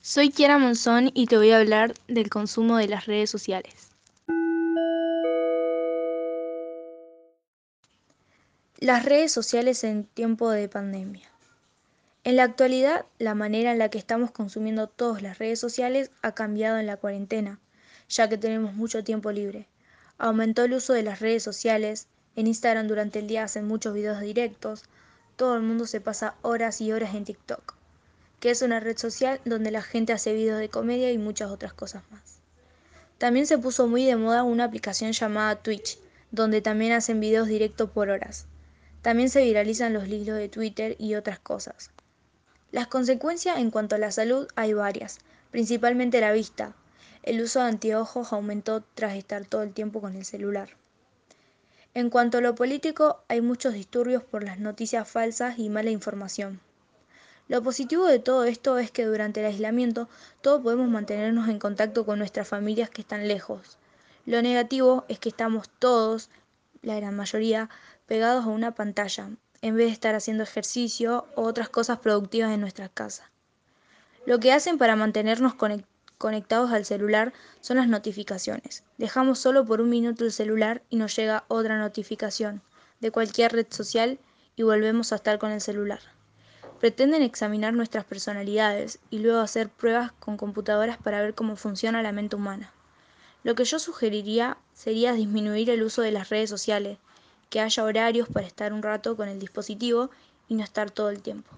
Soy Kiara Monzón y te voy a hablar del consumo de las redes sociales. Las redes sociales en tiempo de pandemia. En la actualidad, la manera en la que estamos consumiendo todas las redes sociales ha cambiado en la cuarentena, ya que tenemos mucho tiempo libre. Aumentó el uso de las redes sociales, en Instagram durante el día hacen muchos videos directos, todo el mundo se pasa horas y horas en TikTok que es una red social donde la gente hace videos de comedia y muchas otras cosas más. También se puso muy de moda una aplicación llamada Twitch, donde también hacen videos directos por horas. También se viralizan los hilos de Twitter y otras cosas. Las consecuencias en cuanto a la salud hay varias, principalmente la vista. El uso de anteojos aumentó tras estar todo el tiempo con el celular. En cuanto a lo político, hay muchos disturbios por las noticias falsas y mala información. Lo positivo de todo esto es que durante el aislamiento todos podemos mantenernos en contacto con nuestras familias que están lejos. Lo negativo es que estamos todos, la gran mayoría, pegados a una pantalla, en vez de estar haciendo ejercicio o otras cosas productivas en nuestras casas. Lo que hacen para mantenernos conectados al celular son las notificaciones. Dejamos solo por un minuto el celular y nos llega otra notificación de cualquier red social y volvemos a estar con el celular. Pretenden examinar nuestras personalidades y luego hacer pruebas con computadoras para ver cómo funciona la mente humana. Lo que yo sugeriría sería disminuir el uso de las redes sociales, que haya horarios para estar un rato con el dispositivo y no estar todo el tiempo.